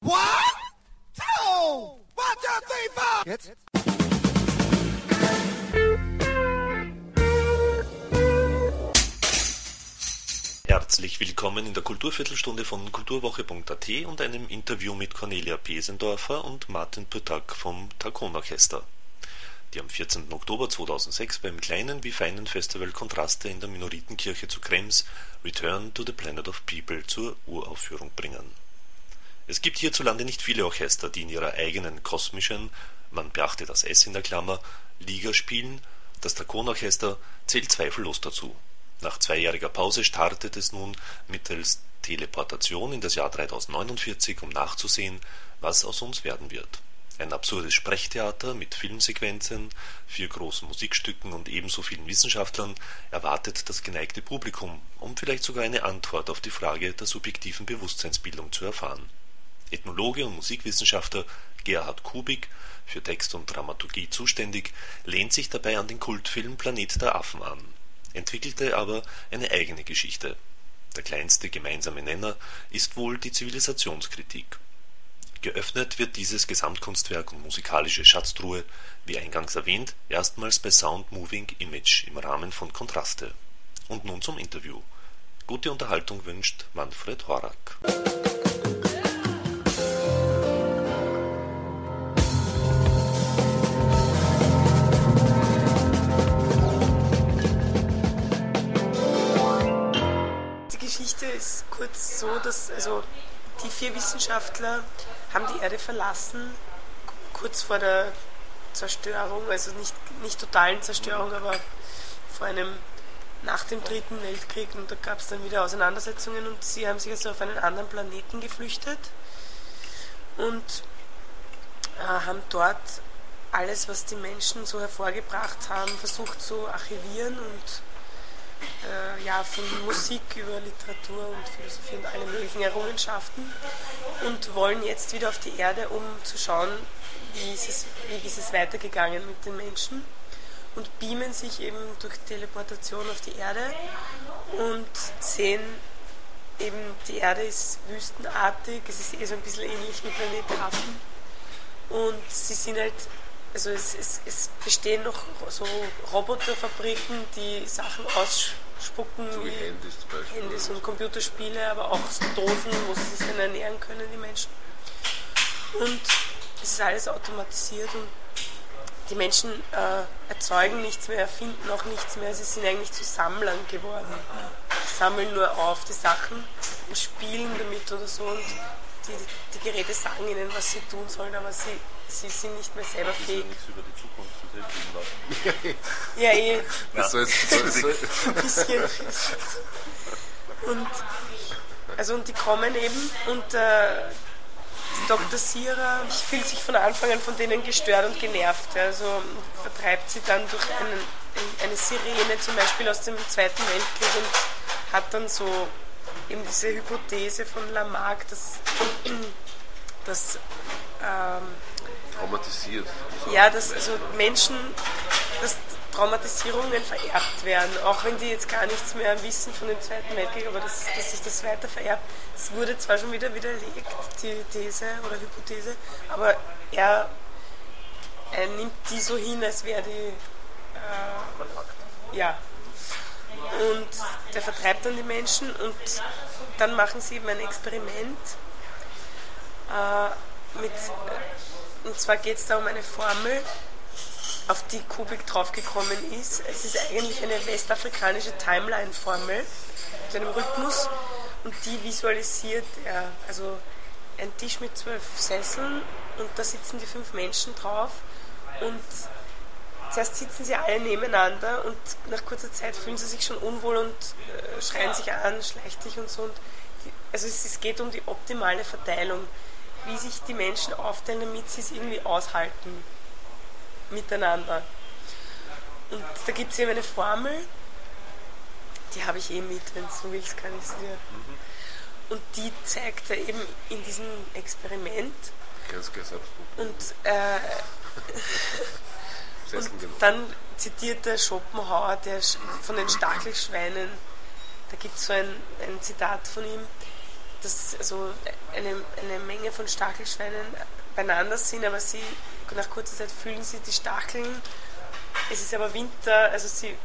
One, two, one, two, three, four. Jetzt? Herzlich willkommen in der Kulturviertelstunde von kulturwoche.at und einem Interview mit Cornelia Pesendorfer und Martin Pöttack vom Takonorchester, die am 14. Oktober 2006 beim kleinen wie feinen Festival Kontraste in der Minoritenkirche zu Krems Return to the Planet of People zur Uraufführung bringen. Es gibt hierzulande nicht viele Orchester, die in ihrer eigenen kosmischen (man beachte das S in der Klammer) Liga spielen, das Takonorchester zählt zweifellos dazu. Nach zweijähriger Pause startet es nun mittels Teleportation in das Jahr 3049, um nachzusehen, was aus uns werden wird. Ein absurdes Sprechtheater mit Filmsequenzen, vier großen Musikstücken und ebenso vielen Wissenschaftlern erwartet das geneigte Publikum, um vielleicht sogar eine Antwort auf die Frage der subjektiven Bewusstseinsbildung zu erfahren. Ethnologe und Musikwissenschaftler Gerhard Kubik, für Text und Dramaturgie zuständig, lehnt sich dabei an den Kultfilm Planet der Affen an, entwickelte aber eine eigene Geschichte. Der kleinste gemeinsame Nenner ist wohl die Zivilisationskritik. Geöffnet wird dieses Gesamtkunstwerk und musikalische Schatztruhe, wie eingangs erwähnt, erstmals bei Sound Moving Image im Rahmen von Kontraste. Und nun zum Interview. Gute Unterhaltung wünscht Manfred Horak. Geschichte ist kurz so, dass also die vier Wissenschaftler haben die Erde verlassen, kurz vor der Zerstörung, also nicht, nicht totalen Zerstörung, aber vor einem nach dem Dritten Weltkrieg. Und da gab es dann wieder Auseinandersetzungen und sie haben sich also auf einen anderen Planeten geflüchtet und äh, haben dort alles, was die Menschen so hervorgebracht haben, versucht zu archivieren und äh, ja, von Musik über Literatur und Philosophie und alle möglichen Errungenschaften. Und wollen jetzt wieder auf die Erde, um zu schauen, wie ist es, wie ist es weitergegangen mit den Menschen. Und beamen sich eben durch Teleportation auf die Erde und sehen eben, die Erde ist wüstenartig, es ist eh so ein bisschen ähnlich wie Planet Affen und sie sind halt also es, es, es, bestehen noch so Roboterfabriken, die Sachen ausspucken So wie Handys zum Beispiel. Handys und Computerspiele, aber auch Dosen, wo sie sich dann ernähren können, die Menschen. Und es ist alles automatisiert und die Menschen äh, erzeugen nichts mehr, erfinden auch nichts mehr, sie sind eigentlich zu Sammlern geworden. Sammeln nur auf die Sachen und spielen damit oder so und die, die Geräte sagen ihnen, was sie tun sollen, aber sie, sie sind nicht mehr selber fähig. nichts über die Zukunft zu erzählen lassen. Ja, eh, Das soll jetzt, soll, ein bisschen. Und, also, und die kommen eben und äh, Dr. Sira fühlt sich von Anfang an von denen gestört und genervt. Also vertreibt sie dann durch einen, eine Sirene zum Beispiel aus dem Zweiten Weltkrieg und hat dann so eben diese Hypothese von Lamarck, dass, dass ähm, traumatisiert. So. ja, dass also Menschen, dass Traumatisierungen vererbt werden, auch wenn die jetzt gar nichts mehr wissen von dem Zweiten Weltkrieg, aber dass, dass sich das weiter vererbt. Es wurde zwar schon wieder widerlegt, die These oder Hypothese, aber er, er nimmt die so hin, als wäre die. Äh, ja. Und der vertreibt dann die Menschen und dann machen sie eben ein Experiment äh, mit. Und zwar geht es da um eine Formel, auf die Kubik draufgekommen ist. Es ist eigentlich eine westafrikanische Timeline-Formel mit einem Rhythmus und die visualisiert er. Also ein Tisch mit zwölf Sesseln und da sitzen die fünf Menschen drauf und zuerst sitzen sie alle nebeneinander und nach kurzer Zeit fühlen sie sich schon unwohl und äh, schreien sich an, schleicht sich und so. Und die, also es, es geht um die optimale Verteilung, wie sich die Menschen aufteilen, damit sie es irgendwie aushalten miteinander. Und da gibt es eben eine Formel, die habe ich eh mit, wenn du so willst, kann ich es dir. Und die zeigt er eben in diesem Experiment. Ganz, ganz. Und, äh, und dann zitiert der Schopenhauer der von den Stachelschweinen. Da gibt es so ein, ein Zitat von ihm. dass also eine, eine Menge von Stachelschweinen beieinander sind, aber sie nach kurzer Zeit fühlen sie die Stacheln. Es ist aber Winter, also sie,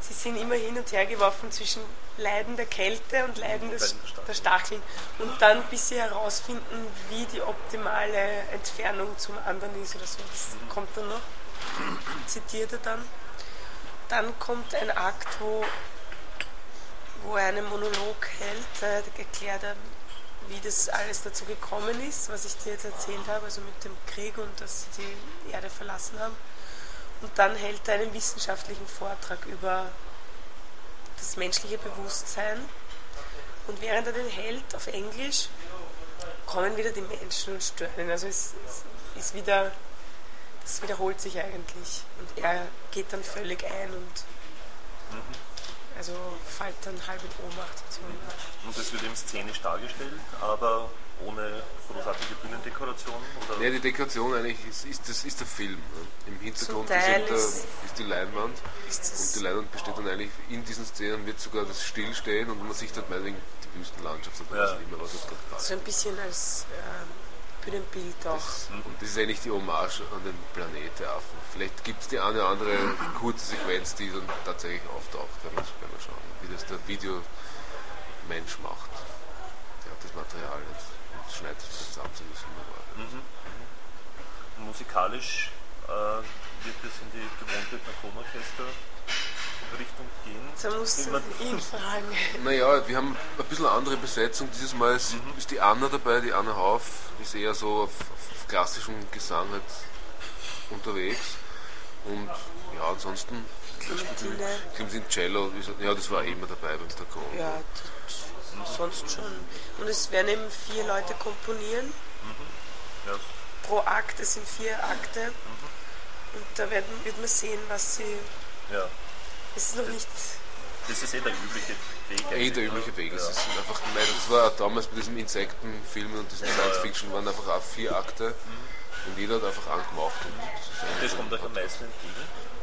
sie sind immer hin und her geworfen zwischen Leiden der Kälte und Leiden des, der Stacheln. Und dann, bis sie herausfinden, wie die optimale Entfernung zum anderen ist oder so. Das kommt dann noch. Zitiert er dann. Dann kommt ein Akt, wo, wo er einen Monolog hält, äh, erklärt er, wie das alles dazu gekommen ist, was ich dir jetzt erzählt habe, also mit dem Krieg und dass sie die Erde verlassen haben. Und dann hält er einen wissenschaftlichen Vortrag über das menschliche Bewusstsein. Und während er den hält auf Englisch, kommen wieder die Menschen und stören. Also es ist wieder, das wiederholt sich eigentlich. Und er geht dann völlig ein und also fällt dann halb in Ohnmacht. Und, so. Und das wird eben szenisch dargestellt, aber ohne großartige Bühnendekoration? Oder? Nee, die Dekoration eigentlich ist, ist, das, ist der Film. Ne? Im Hintergrund ist, der, ist- die Leinwand. Und die Leinwand besteht dann eigentlich, in diesen Szenen wird sogar das Stillstehen und man sieht halt meinetwegen die Wüstenlandschaft oder Ja. was immer, was gerade passt. So ein bisschen als ähm, Bühnenbild auch. Und das ist eigentlich die Hommage an den Planetaffen. Vielleicht gibt es die eine oder andere kurze Sequenz, die dann tatsächlich auftaucht, wenn wir, wenn wir schauen, wie das der Videomensch macht. Der hat das Material nicht und schneidet es zusammen, so war. Mhm. Musikalisch äh, wird es in die gewohnte Takonorchester-Richtung gehen. Da musst du ihn fragen. Naja, wir haben ein bisschen eine andere Besetzung. Dieses Mal ist, ist die Anna dabei, die Anna Hauf, ist eher so auf, auf klassischem Gesang halt unterwegs. Und ja, ansonsten Clementine. Cello, ja, das war immer dabei beim Takon. Ja, sonst schon. Und es werden eben vier Leute komponieren Ja. pro Akt. Es sind vier Akte. Und da werden, wird man sehen, was sie. ja. Ist noch nicht. Das ist eh der übliche Weg. Eh der übliche Weg. Ja. Es sind einfach, das war damals mit diesem Insektenfilm und diesem Science. Fiction waren einfach auch vier Akte und jeder hat einfach angemacht. Und das ist Das kommt euch am meisten entgegen,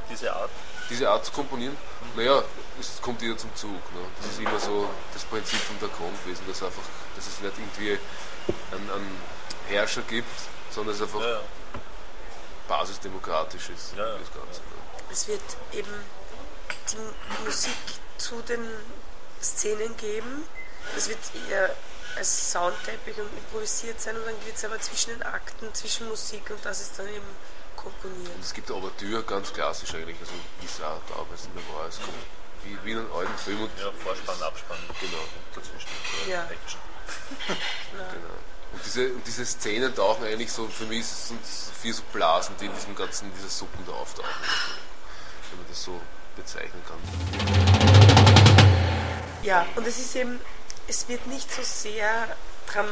diese Art. diese Art zu komponieren, naja, es kommt jeder zum Zug. Ne? Das ist immer so das Prinzip von der Con gewesen, dass, einfach, dass es nicht irgendwie einen, einen Herrscher gibt, sondern es einfach Ja, ja. basisdemokratisch ist, Ja, ja. das Ganze. Ne? Es wird eben die Musik zu den Szenen geben. Das wird eher als Soundteppich und improvisiert sein und dann wird es aber zwischen den Akten, zwischen Musik und das ist dann eben komponiert. Und es gibt eine Ouvertüre, ganz klassisch eigentlich, also wie es auch damals war. Es kommt wie, wie in einem alten Film und Ja, Vorspann, Abspann. Genau. Dazwischen. Ja. Action. Genau. Und diese, und diese Szenen tauchen eigentlich so, für mich sind es vier so Blasen, die in diesem ganzen, dieser Suppen da auftauchen. Wenn man das so bezeichnen kann. Ja, und es ist eben, es wird nicht so sehr dram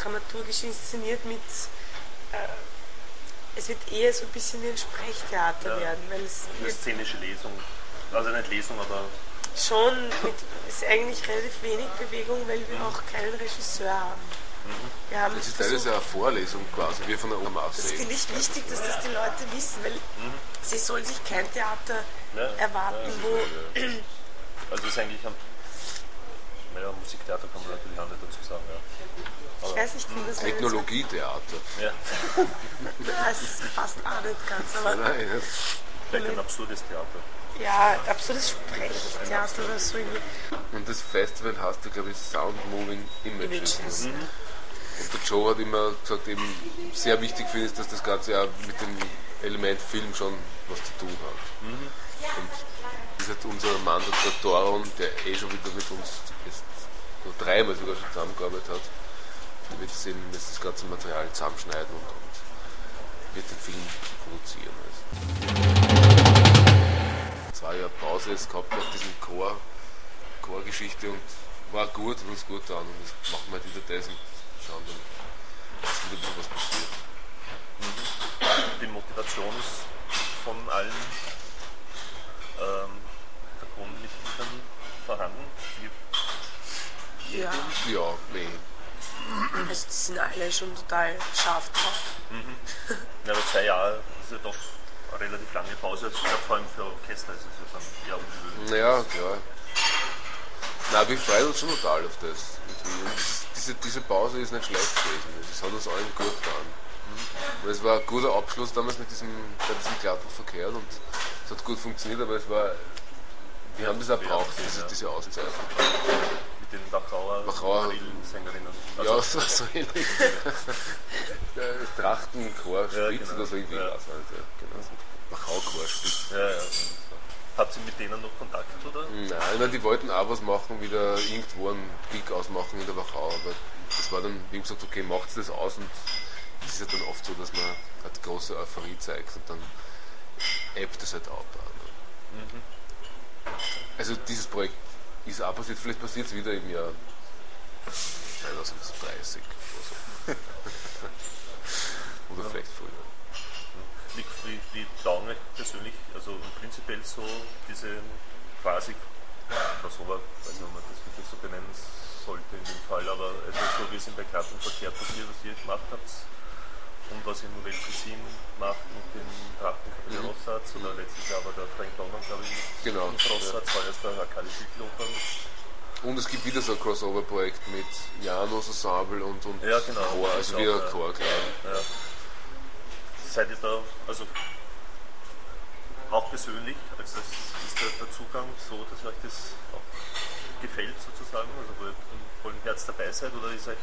dramaturgisch inszeniert mit, äh, es wird eher so ein bisschen wie ein Sprechtheater Ja. werden, weil es Eine szenische Lesung. Also nicht Lesung, aber schon mit, ist eigentlich relativ wenig Bewegung, weil wir auch keinen Regisseur haben. Wir haben Das ist versucht, teilweise eine Vorlesung quasi, wie von der Oma das finde ich wichtig, dass das die Leute wissen, weil sie sollen sich kein Theater Ja, erwarten, ja, wo also es ist eigentlich ein naja, Musiktheater kann man natürlich auch nicht dazu sagen, ja. ich weiß nicht, wie das nennt. Technologietheater. ja. Das passt auch nicht ganz, aber Nein, nicht? Vielleicht ein absurdes Theater. ja, absurdes Sprechtheater oder so irgendwie. Und das Festival heißt ja, glaube ich, Sound Moving Images. Images. Und der Joe hat immer gesagt, eben sehr wichtig für ihn ist, dass das Ganze ja mit dem Element Film schon was zu tun hat. Und das ist halt unser Mann, der Doron, der eh schon wieder mit uns jetzt nur dreimal sogar schon zusammengearbeitet hat. Der wird jetzt eben jetzt das ganze Material zusammenschneiden und, und wird den Film produzieren. Also. Zwei Jahre Pause jetzt gehabt nach diesem Chor, Chorgeschichte und war gut, hat uns gut getan und jetzt machen wir halt wieder das und schauen dann, dass wieder ein bisschen was passiert. Die Motivation ist von allen ähm, Dragonenmitgliedern vorhanden. Ja, Ja, nee. also die sind alle schon total scharf drauf. ja, aber zwei Jahre ist ja doch eine relativ lange Pause. Also ich glaube, vor allem für Orchester ist es ja dann eher ungewöhnlich. Naja, klar. Na, wir freuen uns schon total auf das. Diese, diese Pause ist nicht schlecht gewesen. Es hat uns allen gut getan. Und es war ein guter Abschluss damals mit diesem, bei diesem glatten Verkehr und es hat gut funktioniert, aber es war, wir haben das auch braucht, diese, diese Auszeichnung. Mit den Wachauer, Wachauer Sängerinnen. ja, so, so ähnlich. Der Trachtenchor Ja, Spitz genau. oder so irgendwie Ja. ja, genau. Wachau-Chor Spitz. Ja, ja. Habt ihr mit denen noch Kontakt, oder? Nein, nein, die wollten auch was machen, wieder irgendwo einen Gig ausmachen in der Wachau, aber das war dann, wie gesagt, okay, macht das aus und es ist ja dann oft so, dass man halt große Euphorie zeigt und dann ebbt es halt ab. auch, ne? Also dieses Projekt ist auch passiert, vielleicht passiert es wieder im Jahr 2030 oder so. oder vielleicht früher. Wie, wie taugen euch persönlich, also prinzipiell so diese quasi Crossover, weiß nicht, ob man das wirklich so benennen sollte in dem Fall, aber also so wie es im begleiteten Verkehr passiert, was ihr gemacht habt und was ihr Nouvelle Cuisine macht mit dem Trachtenkapelle Mhm. Rossatz oder letztes Jahr war der Frank Donner, glaube ich, mit Genau, Rossatz, war jetzt der Akali Südloper. Und es gibt wieder so ein Crossover-Projekt mit Janus Ensemble und, und Ja, genau. Chor, Das also ist wieder ja. Chor, klar. Ja. Seid ihr da, also auch persönlich, also das ist der, der Zugang so, dass euch das auch gefällt sozusagen, also wo ihr mit vollem Herz dabei seid, oder ist euch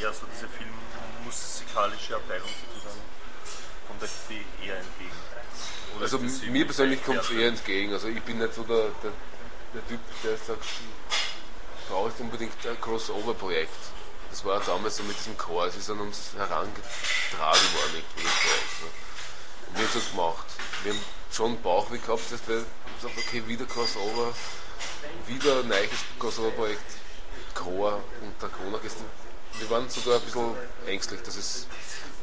eher so diese filmmusikalische Abteilung sozusagen, kommt euch die eher entgegen? Oder Also mir persönlich kommt es eher entgegen. Also ich bin nicht so der, der, der Typ, der sagt, du brauchst unbedingt ein Crossover-Projekt. Das war damals so mit diesem Chor, es ist an uns herangetragen worden, irgendwie das Projekt. Ne? Und wir haben es so gemacht. Wir haben schon Bauchweh gehabt, dass wir gesagt okay, wieder Crossover, wieder ein neues Crossover-Projekt, Chor und der Kronach-Gäste. Wir waren sogar ein bisschen ängstlich, dass es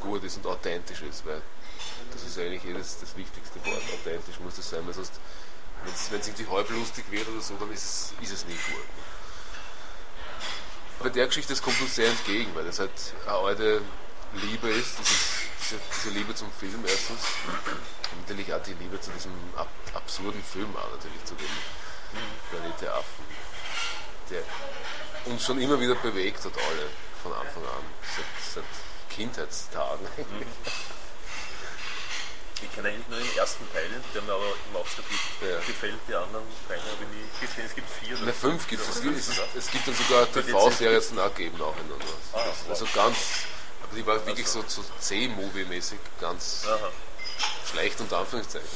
gut ist und authentisch ist, weil das ist eigentlich jedes das wichtigste Wort. Authentisch muss das sein, weil sonst, wenn es irgendwie halblustig wird oder so, dann ist es, ist es nie gut. Bei der Geschichte, das kommt uns sehr entgegen, weil das halt eine alte Liebe ist, das ist diese, diese Liebe zum Film erstens und natürlich auch die Liebe zu diesem ab, absurden Film auch natürlich, zu dem Planet der Affen, der uns schon immer wieder bewegt hat, alle, von Anfang an, seit, seit Kindheitstagen eigentlich. Ich kenne eigentlich nur den ersten Teil, der mir aber im Aufstieg Ja. gefällt, die anderen Teile habe ich nie gesehen. Es gibt vier. Ne, fünf gibt es. Es, gibt- es, es gibt dann sogar TV-Serien zum Nachgeben nacheinander. Ah, also ganz, die war wirklich so, so C-Movie-mäßig, ganz Aha. schlecht unter Anführungszeichen.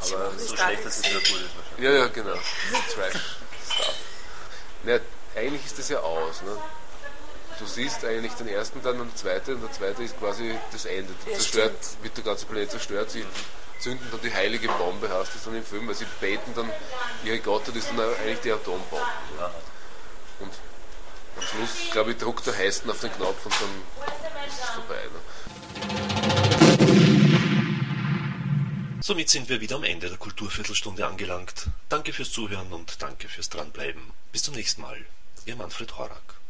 Aber So schlecht, dass es wieder gut ist wahrscheinlich. ja, ja, genau. Trash-Stuff. Ne, eigentlich ist das ja aus. Ne? Du siehst eigentlich den ersten dann und den zweiten und der zweite ist quasi das Ende. Ja, Zerstört, stimmt. wird der ganze Planet zerstört. Sie zünden dann die heilige Bombe, heißt das dann im Film, weil sie beten dann, ihre Gottheit ist dann eigentlich die Atombombe. Ne? Und am Schluss, glaube ich, druckt der Heisten auf den Knopf und dann ist es vorbei. Ne? Somit sind wir wieder am Ende der Kulturviertelstunde angelangt. Danke fürs Zuhören und danke fürs Dranbleiben. Bis zum nächsten Mal. Ihr Manfred Horak.